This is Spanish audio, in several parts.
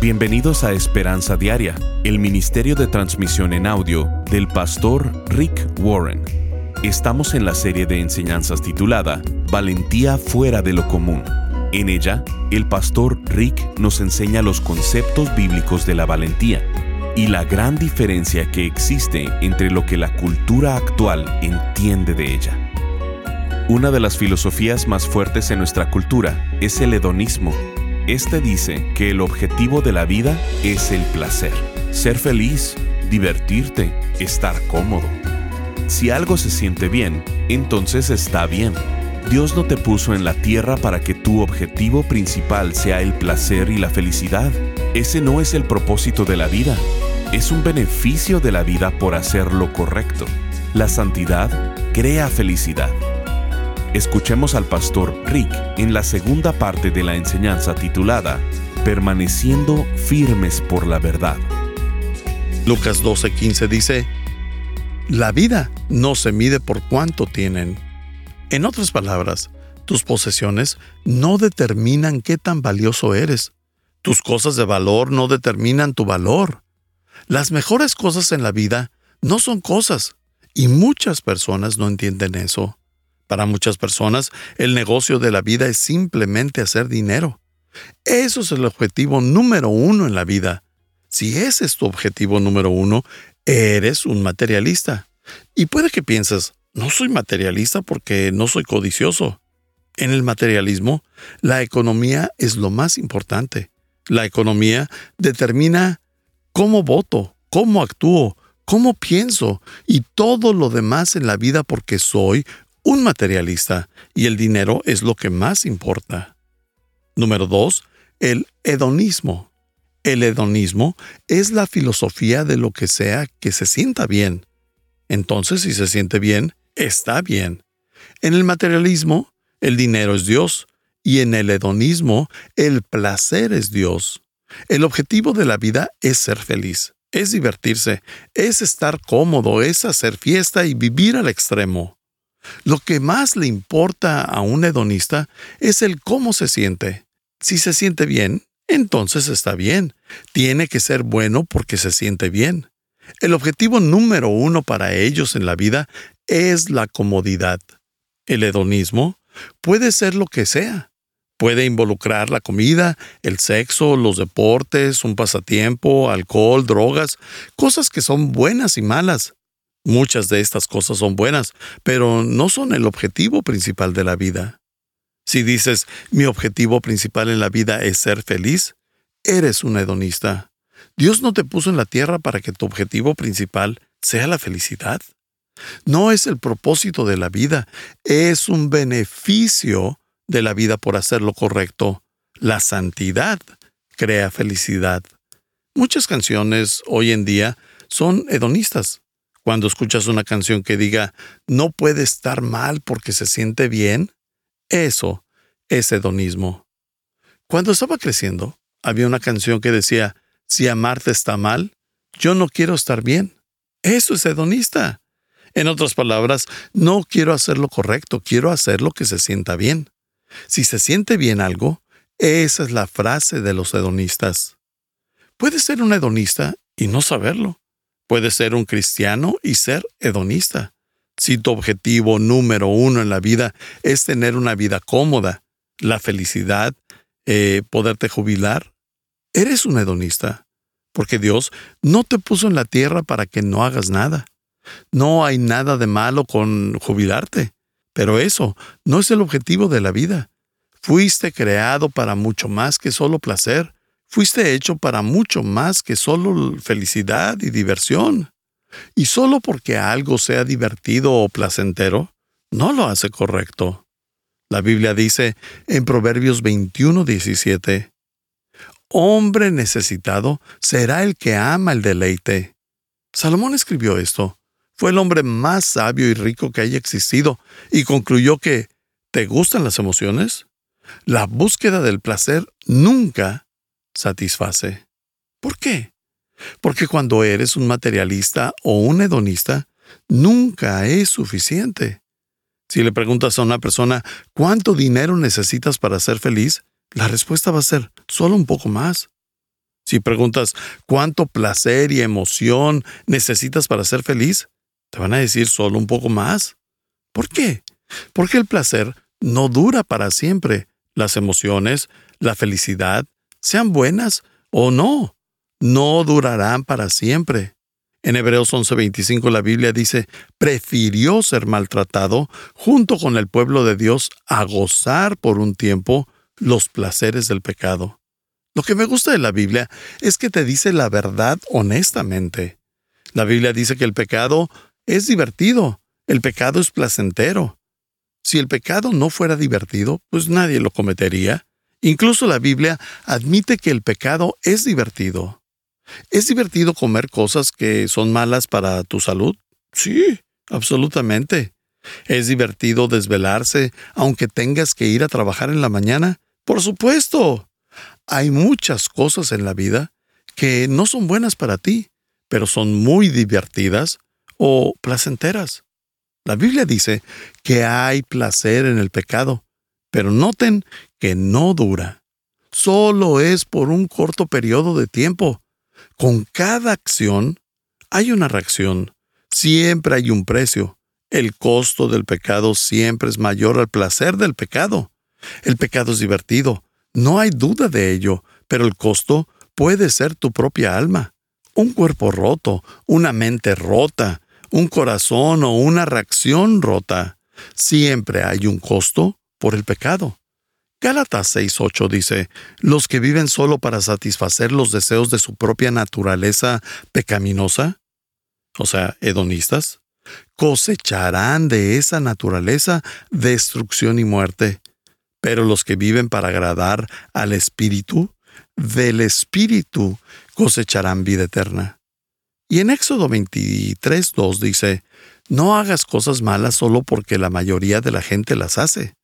Bienvenidos a Esperanza Diaria, el Ministerio de Transmisión en Audio del pastor Rick Warren. Estamos en la serie de enseñanzas titulada Valentía fuera de lo común. En ella, el pastor Rick nos enseña los conceptos bíblicos de la valentía y la gran diferencia que existe entre lo que la cultura actual entiende de ella. Una de las filosofías más fuertes en nuestra cultura es el hedonismo este dice que el objetivo de la vida es el placer, ser feliz, divertirte, estar cómodo. Si algo se siente bien, entonces está bien. Dios no te puso en la tierra para que tu objetivo principal sea el placer y la felicidad. Ese no es el propósito de la vida. Es un beneficio de la vida por hacer lo correcto. La santidad crea felicidad. Escuchemos al pastor Rick en la segunda parte de la enseñanza titulada Permaneciendo firmes por la verdad. Lucas 12:15 dice, La vida no se mide por cuánto tienen. En otras palabras, tus posesiones no determinan qué tan valioso eres. Tus cosas de valor no determinan tu valor. Las mejores cosas en la vida no son cosas, y muchas personas no entienden eso. Para muchas personas, el negocio de la vida es simplemente hacer dinero. Eso es el objetivo número uno en la vida. Si ese es tu objetivo número uno, eres un materialista. Y puede que pienses, no soy materialista porque no soy codicioso. En el materialismo, la economía es lo más importante. La economía determina cómo voto, cómo actúo, cómo pienso y todo lo demás en la vida porque soy un materialista y el dinero es lo que más importa. Número 2. El hedonismo. El hedonismo es la filosofía de lo que sea que se sienta bien. Entonces, si se siente bien, está bien. En el materialismo, el dinero es Dios, y en el hedonismo, el placer es Dios. El objetivo de la vida es ser feliz, es divertirse, es estar cómodo, es hacer fiesta y vivir al extremo. Lo que más le importa a un hedonista es el cómo se siente. Si se siente bien, entonces está bien. Tiene que ser bueno porque se siente bien. El objetivo número uno para ellos en la vida es la comodidad. El hedonismo puede ser lo que sea. Puede involucrar la comida, el sexo, los deportes, un pasatiempo, alcohol, drogas, cosas que son buenas y malas. Muchas de estas cosas son buenas, pero no son el objetivo principal de la vida. Si dices, mi objetivo principal en la vida es ser feliz, eres un hedonista. Dios no te puso en la tierra para que tu objetivo principal sea la felicidad. No es el propósito de la vida, es un beneficio de la vida por hacer lo correcto. La santidad crea felicidad. Muchas canciones hoy en día son hedonistas. Cuando escuchas una canción que diga no puede estar mal porque se siente bien, eso es hedonismo. Cuando estaba creciendo, había una canción que decía si amarte está mal, yo no quiero estar bien. Eso es hedonista. En otras palabras, no quiero hacer lo correcto, quiero hacer lo que se sienta bien. Si se siente bien algo, esa es la frase de los hedonistas. Puedes ser un hedonista y no saberlo. Puedes ser un cristiano y ser hedonista. Si tu objetivo número uno en la vida es tener una vida cómoda, la felicidad, eh, poderte jubilar, eres un hedonista, porque Dios no te puso en la tierra para que no hagas nada. No hay nada de malo con jubilarte, pero eso no es el objetivo de la vida. Fuiste creado para mucho más que solo placer, Fuiste hecho para mucho más que solo felicidad y diversión. Y solo porque algo sea divertido o placentero, no lo hace correcto. La Biblia dice en Proverbios 21, 17, Hombre necesitado será el que ama el deleite. Salomón escribió esto. Fue el hombre más sabio y rico que haya existido y concluyó que, ¿te gustan las emociones? La búsqueda del placer nunca satisface. ¿Por qué? Porque cuando eres un materialista o un hedonista, nunca es suficiente. Si le preguntas a una persona cuánto dinero necesitas para ser feliz, la respuesta va a ser solo un poco más. Si preguntas cuánto placer y emoción necesitas para ser feliz, te van a decir solo un poco más. ¿Por qué? Porque el placer no dura para siempre. Las emociones, la felicidad, sean buenas o no, no durarán para siempre. En Hebreos 11:25 la Biblia dice, prefirió ser maltratado junto con el pueblo de Dios a gozar por un tiempo los placeres del pecado. Lo que me gusta de la Biblia es que te dice la verdad honestamente. La Biblia dice que el pecado es divertido, el pecado es placentero. Si el pecado no fuera divertido, pues nadie lo cometería. Incluso la Biblia admite que el pecado es divertido. ¿Es divertido comer cosas que son malas para tu salud? Sí, absolutamente. ¿Es divertido desvelarse aunque tengas que ir a trabajar en la mañana? Por supuesto. Hay muchas cosas en la vida que no son buenas para ti, pero son muy divertidas o placenteras. La Biblia dice que hay placer en el pecado, pero noten que no dura. Solo es por un corto periodo de tiempo. Con cada acción hay una reacción. Siempre hay un precio. El costo del pecado siempre es mayor al placer del pecado. El pecado es divertido, no hay duda de ello, pero el costo puede ser tu propia alma. Un cuerpo roto, una mente rota, un corazón o una reacción rota. Siempre hay un costo por el pecado. Gálatas 6:8 dice, los que viven solo para satisfacer los deseos de su propia naturaleza pecaminosa, o sea, hedonistas, cosecharán de esa naturaleza destrucción y muerte pero los que viven para agradar al Espíritu, del Espíritu cosecharán vida eterna. Y en Éxodo 23, 2 dice, no hagas cosas malas solo porque la mayoría de la gente las hace.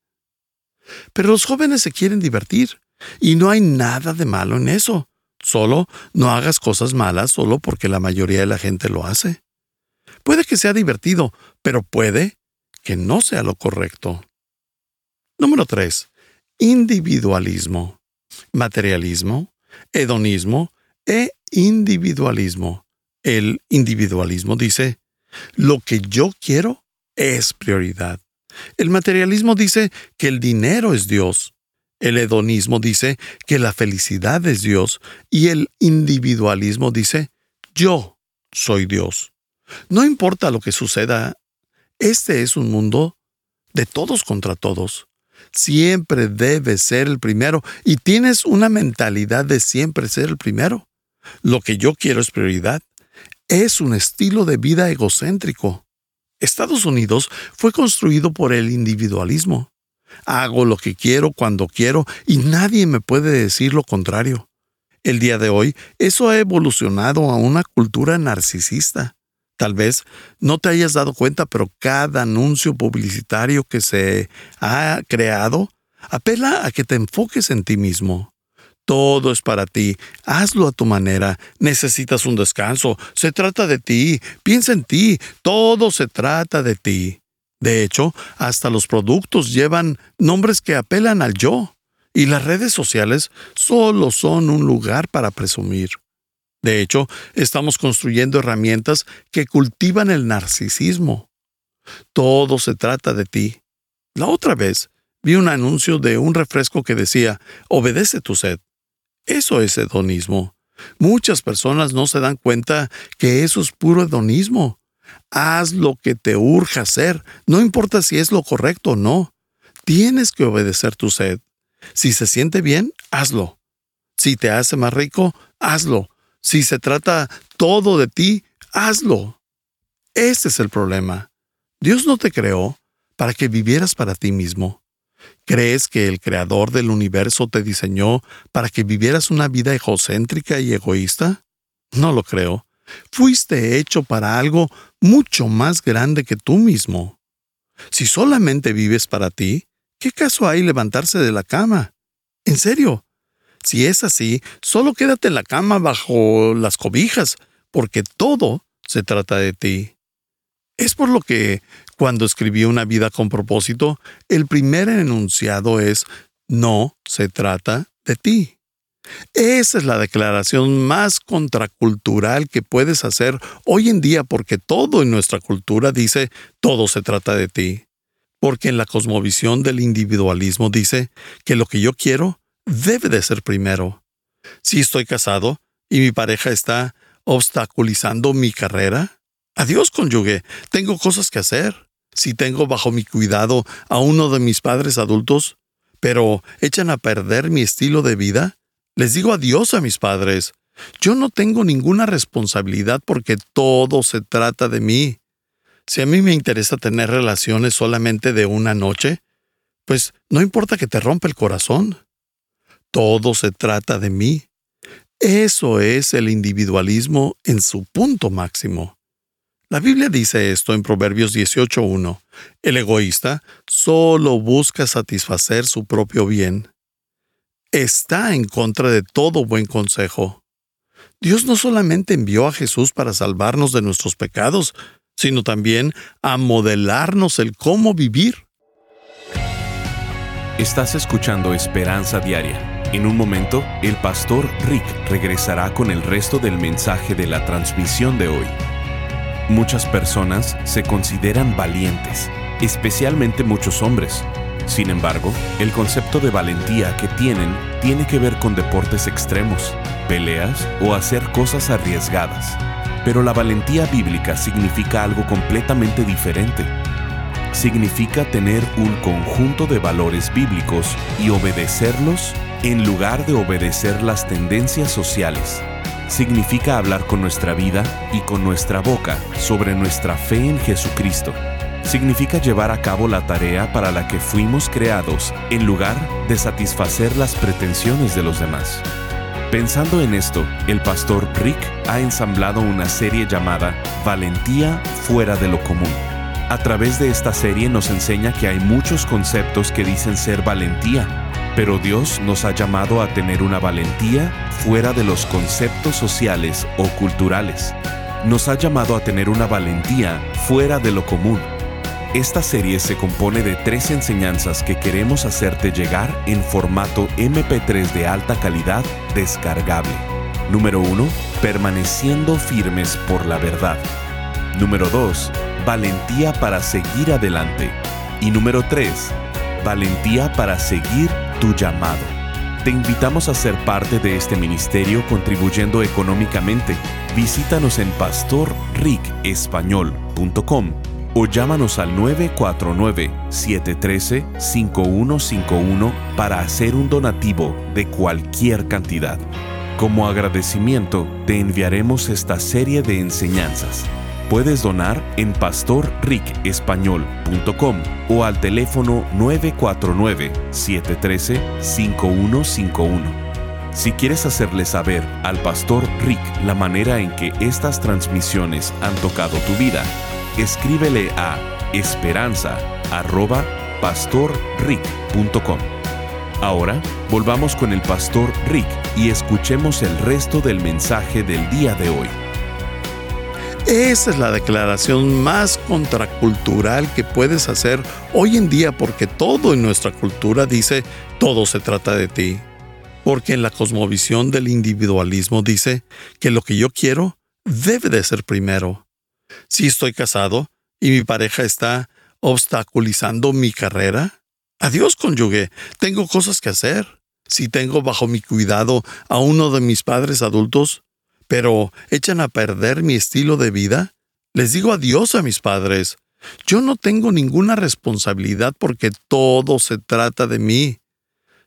Pero los jóvenes se quieren divertir, y no hay nada de malo en eso. Solo no hagas cosas malas solo porque la mayoría de la gente lo hace. Puede que sea divertido, pero puede que no sea lo correcto. Número 3. Individualismo, materialismo, hedonismo e individualismo. El individualismo dice, lo que yo quiero es prioridad. El materialismo dice que el dinero es Dios. El hedonismo dice que la felicidad es Dios. Y el individualismo dice, yo soy Dios. No importa lo que suceda, este es un mundo de todos contra todos siempre debes ser el primero y tienes una mentalidad de siempre ser el primero. Lo que yo quiero es prioridad. Es un estilo de vida egocéntrico. Estados Unidos fue construido por el individualismo. Hago lo que quiero cuando quiero y nadie me puede decir lo contrario. El día de hoy, eso ha evolucionado a una cultura narcisista. Tal vez no te hayas dado cuenta, pero cada anuncio publicitario que se ha creado apela a que te enfoques en ti mismo. Todo es para ti. Hazlo a tu manera. Necesitas un descanso. Se trata de ti. Piensa en ti. Todo se trata de ti. De hecho, hasta los productos llevan nombres que apelan al yo. Y las redes sociales solo son un lugar para presumir. De hecho, estamos construyendo herramientas que cultivan el narcisismo. Todo se trata de ti. La otra vez vi un anuncio de un refresco que decía, obedece tu sed. Eso es hedonismo. Muchas personas no se dan cuenta que eso es puro hedonismo. Haz lo que te urge hacer, no importa si es lo correcto o no. Tienes que obedecer tu sed. Si se siente bien, hazlo. Si te hace más rico, hazlo. Si se trata todo de ti, hazlo. Ese es el problema. Dios no te creó para que vivieras para ti mismo. ¿Crees que el creador del universo te diseñó para que vivieras una vida egocéntrica y egoísta? No lo creo. Fuiste hecho para algo mucho más grande que tú mismo. Si solamente vives para ti, ¿qué caso hay levantarse de la cama? En serio, si es así, solo quédate en la cama bajo las cobijas, porque todo se trata de ti. Es por lo que, cuando escribí Una vida con propósito, el primer enunciado es, no se trata de ti. Esa es la declaración más contracultural que puedes hacer hoy en día porque todo en nuestra cultura dice todo se trata de ti. Porque en la cosmovisión del individualismo dice que lo que yo quiero debe de ser primero. Si estoy casado y mi pareja está obstaculizando mi carrera, adiós cónyuge, tengo cosas que hacer. Si tengo bajo mi cuidado a uno de mis padres adultos, pero echan a perder mi estilo de vida, les digo adiós a mis padres. Yo no tengo ninguna responsabilidad porque todo se trata de mí. Si a mí me interesa tener relaciones solamente de una noche, pues no importa que te rompa el corazón. Todo se trata de mí. Eso es el individualismo en su punto máximo. La Biblia dice esto en Proverbios 18.1. El egoísta solo busca satisfacer su propio bien está en contra de todo buen consejo. Dios no solamente envió a Jesús para salvarnos de nuestros pecados, sino también a modelarnos el cómo vivir. Estás escuchando Esperanza Diaria. En un momento, el pastor Rick regresará con el resto del mensaje de la transmisión de hoy. Muchas personas se consideran valientes, especialmente muchos hombres sin embargo, el concepto de valentía que tienen tiene que ver con deportes extremos, peleas o hacer cosas arriesgadas. Pero la valentía bíblica significa algo completamente diferente. Significa tener un conjunto de valores bíblicos y obedecerlos en lugar de obedecer las tendencias sociales. Significa hablar con nuestra vida y con nuestra boca sobre nuestra fe en Jesucristo significa llevar a cabo la tarea para la que fuimos creados en lugar de satisfacer las pretensiones de los demás. Pensando en esto, el pastor Rick ha ensamblado una serie llamada Valentía fuera de lo común. A través de esta serie nos enseña que hay muchos conceptos que dicen ser valentía, pero Dios nos ha llamado a tener una valentía fuera de los conceptos sociales o culturales. Nos ha llamado a tener una valentía fuera de lo común esta serie se compone de tres enseñanzas que queremos hacerte llegar en formato MP3 de alta calidad descargable. Número 1. Permaneciendo firmes por la verdad. Número 2. Valentía para seguir adelante. Y número 3. Valentía para seguir tu llamado. Te invitamos a ser parte de este ministerio contribuyendo económicamente. Visítanos en pastorricespañol.com o llámanos al 949-713-5151 para hacer un donativo de cualquier cantidad. Como agradecimiento, te enviaremos esta serie de enseñanzas. Puedes donar en pastorricespañol.com o al teléfono 949-713-5151. Si quieres hacerle saber al pastor Rick la manera en que estas transmisiones han tocado tu vida, escríbele a esperanza.pastorrick.com. Ahora volvamos con el pastor Rick y escuchemos el resto del mensaje del día de hoy. Esa es la declaración más contracultural que puedes hacer hoy en día porque todo en nuestra cultura dice todo se trata de ti. Porque en la cosmovisión del individualismo dice que lo que yo quiero debe de ser primero. Si estoy casado y mi pareja está obstaculizando mi carrera, adiós cónyuge, tengo cosas que hacer. Si tengo bajo mi cuidado a uno de mis padres adultos, pero echan a perder mi estilo de vida, les digo adiós a mis padres. Yo no tengo ninguna responsabilidad porque todo se trata de mí.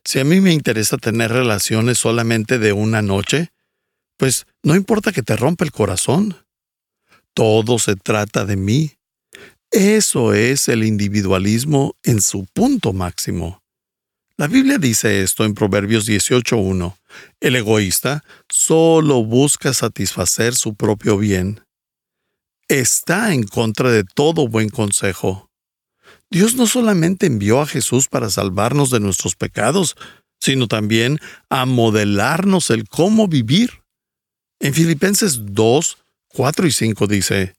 Si a mí me interesa tener relaciones solamente de una noche, pues no importa que te rompa el corazón. Todo se trata de mí. Eso es el individualismo en su punto máximo. La Biblia dice esto en Proverbios 18.1. El egoísta solo busca satisfacer su propio bien. Está en contra de todo buen consejo. Dios no solamente envió a Jesús para salvarnos de nuestros pecados, sino también a modelarnos el cómo vivir. En Filipenses 2, 4 y 5 dice,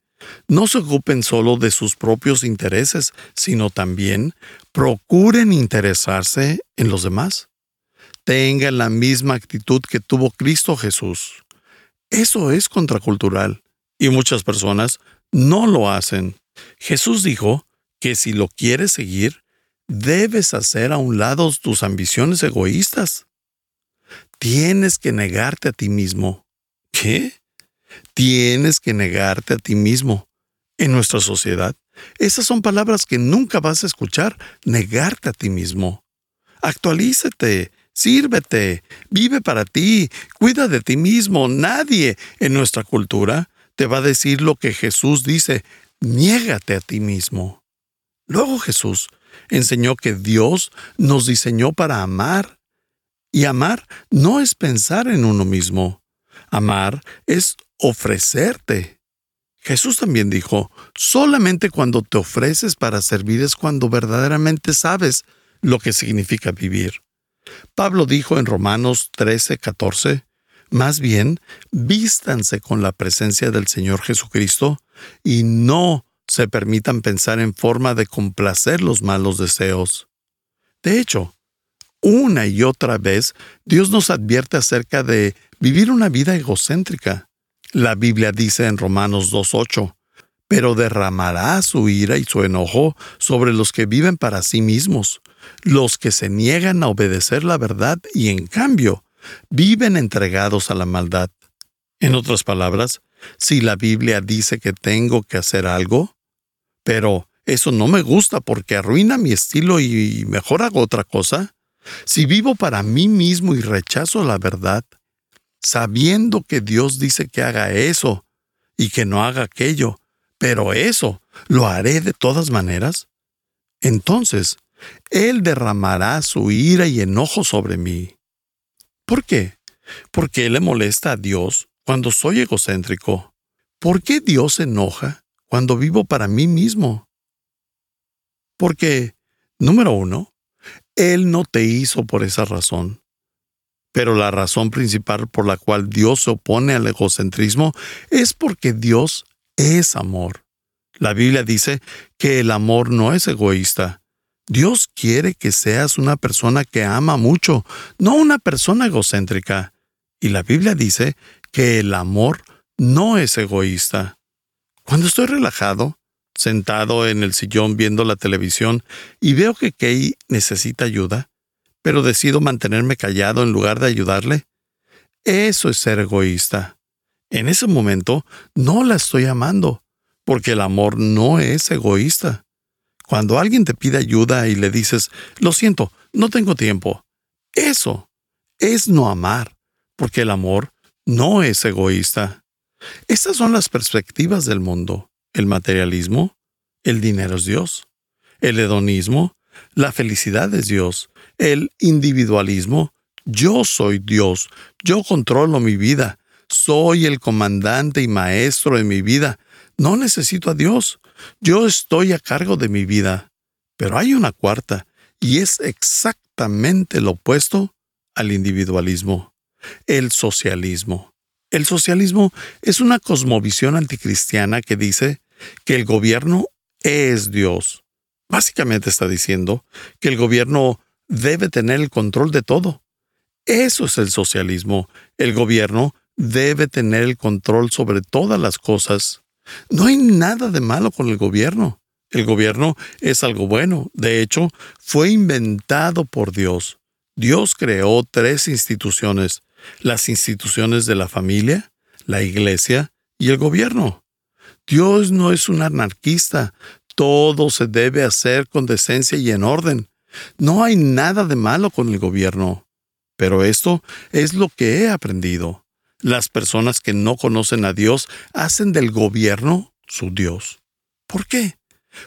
no se ocupen solo de sus propios intereses, sino también procuren interesarse en los demás. Tengan la misma actitud que tuvo Cristo Jesús. Eso es contracultural y muchas personas no lo hacen. Jesús dijo que si lo quieres seguir, debes hacer a un lado tus ambiciones egoístas. Tienes que negarte a ti mismo. ¿Qué? Tienes que negarte a ti mismo. En nuestra sociedad, esas son palabras que nunca vas a escuchar, negarte a ti mismo. Actualízate, sírvete, vive para ti, cuida de ti mismo. Nadie en nuestra cultura te va a decir lo que Jesús dice, niégate a ti mismo. Luego Jesús enseñó que Dios nos diseñó para amar. Y amar no es pensar en uno mismo. Amar es ofrecerte. Jesús también dijo, solamente cuando te ofreces para servir es cuando verdaderamente sabes lo que significa vivir. Pablo dijo en Romanos 13, 14, más bien, vístanse con la presencia del Señor Jesucristo y no se permitan pensar en forma de complacer los malos deseos. De hecho, una y otra vez Dios nos advierte acerca de vivir una vida egocéntrica. La Biblia dice en Romanos 2.8, pero derramará su ira y su enojo sobre los que viven para sí mismos, los que se niegan a obedecer la verdad y en cambio viven entregados a la maldad. En otras palabras, si la Biblia dice que tengo que hacer algo, pero eso no me gusta porque arruina mi estilo y mejor hago otra cosa, si vivo para mí mismo y rechazo la verdad, sabiendo que Dios dice que haga eso y que no haga aquello, pero eso lo haré de todas maneras, entonces Él derramará su ira y enojo sobre mí. ¿Por qué? Porque le molesta a Dios cuando soy egocéntrico. ¿Por qué Dios se enoja cuando vivo para mí mismo? Porque, número uno, Él no te hizo por esa razón. Pero la razón principal por la cual Dios se opone al egocentrismo es porque Dios es amor. La Biblia dice que el amor no es egoísta, Dios quiere que seas una persona que ama mucho, no una persona egocéntrica. Y la Biblia dice que el amor no es egoísta. Cuando estoy relajado, sentado en el sillón viendo la televisión y veo que Kay necesita ayuda, pero decido mantenerme callado en lugar de ayudarle, eso es ser egoísta. En ese momento no la estoy amando, porque el amor no es egoísta. Cuando alguien te pide ayuda y le dices, lo siento, no tengo tiempo, eso es no amar, porque el amor no es egoísta. Estas son las perspectivas del mundo. El materialismo, el dinero es Dios. El hedonismo, la felicidad es Dios. El individualismo, yo soy Dios, yo controlo mi vida, soy el comandante y maestro de mi vida, no necesito a Dios. Yo estoy a cargo de mi vida, pero hay una cuarta, y es exactamente lo opuesto al individualismo, el socialismo. El socialismo es una cosmovisión anticristiana que dice que el gobierno es Dios. Básicamente está diciendo que el gobierno debe tener el control de todo. Eso es el socialismo. El gobierno debe tener el control sobre todas las cosas no hay nada de malo con el gobierno. El gobierno es algo bueno. De hecho, fue inventado por Dios. Dios creó tres instituciones, las instituciones de la familia, la iglesia y el gobierno. Dios no es un anarquista. Todo se debe hacer con decencia y en orden. No hay nada de malo con el gobierno. Pero esto es lo que he aprendido. Las personas que no conocen a Dios hacen del gobierno su Dios. ¿Por qué?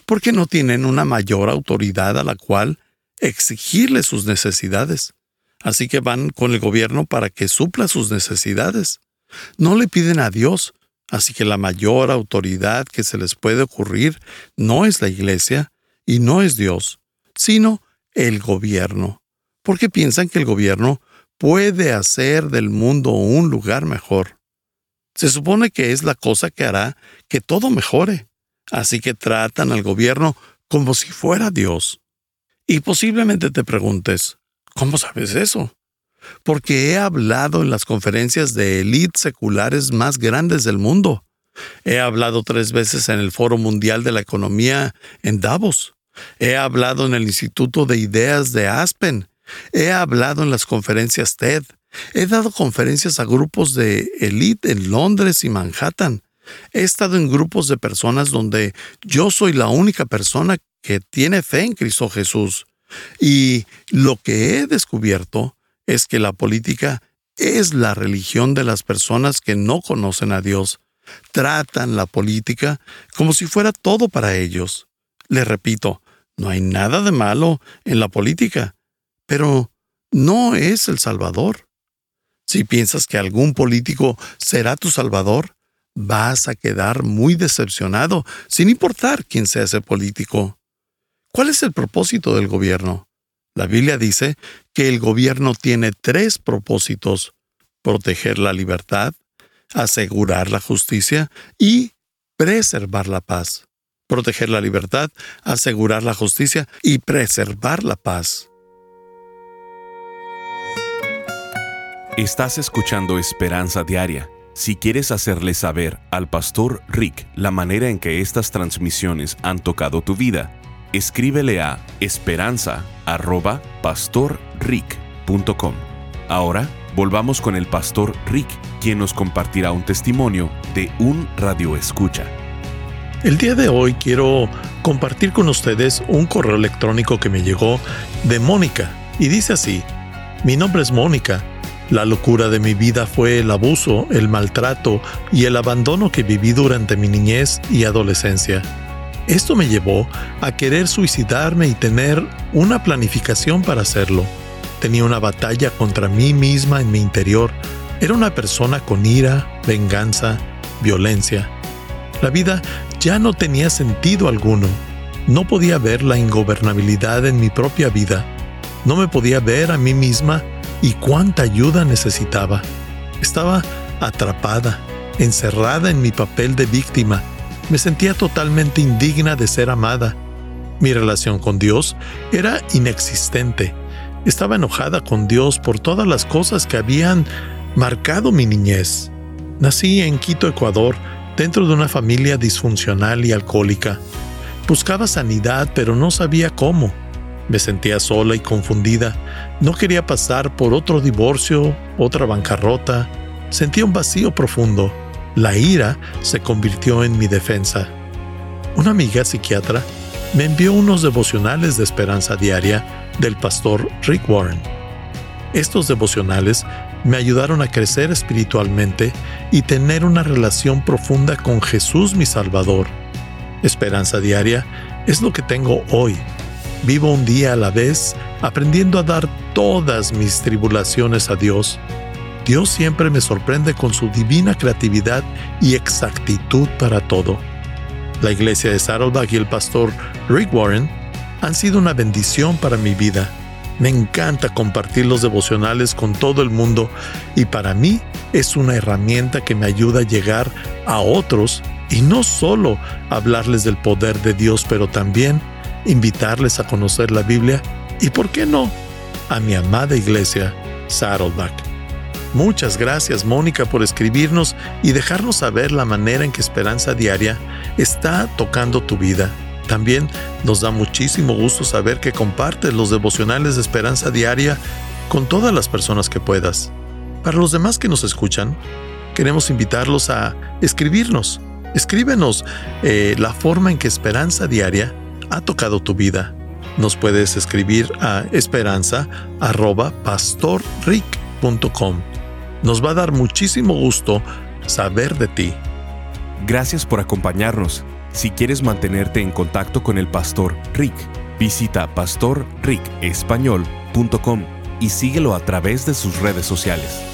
Porque no tienen una mayor autoridad a la cual exigirle sus necesidades. Así que van con el gobierno para que supla sus necesidades. No le piden a Dios, así que la mayor autoridad que se les puede ocurrir no es la iglesia y no es Dios, sino el gobierno, porque piensan que el gobierno puede hacer del mundo un lugar mejor. Se supone que es la cosa que hará que todo mejore, así que tratan al gobierno como si fuera Dios. Y posiblemente te preguntes, ¿cómo sabes eso? porque he hablado en las conferencias de élite seculares más grandes del mundo. He hablado tres veces en el Foro Mundial de la Economía en Davos. He hablado en el Instituto de Ideas de Aspen. He hablado en las conferencias TED. He dado conferencias a grupos de élite en Londres y Manhattan. He estado en grupos de personas donde yo soy la única persona que tiene fe en Cristo Jesús. Y lo que he descubierto es que la política es la religión de las personas que no conocen a Dios. Tratan la política como si fuera todo para ellos. Les repito, no hay nada de malo en la política, pero no es el Salvador. Si piensas que algún político será tu Salvador, vas a quedar muy decepcionado, sin importar quién sea ese político. ¿Cuál es el propósito del gobierno? La Biblia dice que el gobierno tiene tres propósitos. Proteger la libertad, asegurar la justicia y preservar la paz. Proteger la libertad, asegurar la justicia y preservar la paz. Estás escuchando Esperanza Diaria. Si quieres hacerle saber al pastor Rick la manera en que estas transmisiones han tocado tu vida, escríbele a esperanza.pastorrick.com. Ahora volvamos con el pastor Rick, quien nos compartirá un testimonio de un radio escucha. El día de hoy quiero compartir con ustedes un correo electrónico que me llegó de Mónica y dice así, mi nombre es Mónica la locura de mi vida fue el abuso, el maltrato y el abandono que viví durante mi niñez y adolescencia. Esto me llevó a querer suicidarme y tener una planificación para hacerlo. Tenía una batalla contra mí misma en mi interior. Era una persona con ira, venganza, violencia. La vida ya no tenía sentido alguno. No podía ver la ingobernabilidad en mi propia vida. No me podía ver a mí misma y cuánta ayuda necesitaba. Estaba atrapada, encerrada en mi papel de víctima. Me sentía totalmente indigna de ser amada. Mi relación con Dios era inexistente. Estaba enojada con Dios por todas las cosas que habían marcado mi niñez. Nací en Quito, Ecuador, dentro de una familia disfuncional y alcohólica. Buscaba sanidad, pero no sabía cómo. Me sentía sola y confundida. No quería pasar por otro divorcio, otra bancarrota. Sentía un vacío profundo. La ira se convirtió en mi defensa. Una amiga psiquiatra me envió unos devocionales de esperanza diaria del pastor Rick Warren. Estos devocionales me ayudaron a crecer espiritualmente y tener una relación profunda con Jesús mi Salvador. Esperanza diaria es lo que tengo hoy Vivo un día a la vez, aprendiendo a dar todas mis tribulaciones a Dios. Dios siempre me sorprende con su divina creatividad y exactitud para todo. La iglesia de Saddleback y el pastor Rick Warren han sido una bendición para mi vida. Me encanta compartir los devocionales con todo el mundo y para mí es una herramienta que me ayuda a llegar a otros y no solo hablarles del poder de Dios, pero también invitarles a conocer la Biblia y, ¿por qué no?, a mi amada iglesia Saddleback. Muchas gracias Mónica por escribirnos y dejarnos saber la manera en que Esperanza Diaria está tocando tu vida. También nos da muchísimo gusto saber que compartes los devocionales de Esperanza Diaria con todas las personas que puedas. Para los demás que nos escuchan, queremos invitarlos a escribirnos. Escríbenos eh, la forma en que Esperanza Diaria ha tocado tu vida. Nos puedes escribir a esperanza.pastorrick.com. Nos va a dar muchísimo gusto saber de ti. Gracias por acompañarnos. Si quieres mantenerte en contacto con el pastor Rick, visita pastorricespañol.com y síguelo a través de sus redes sociales.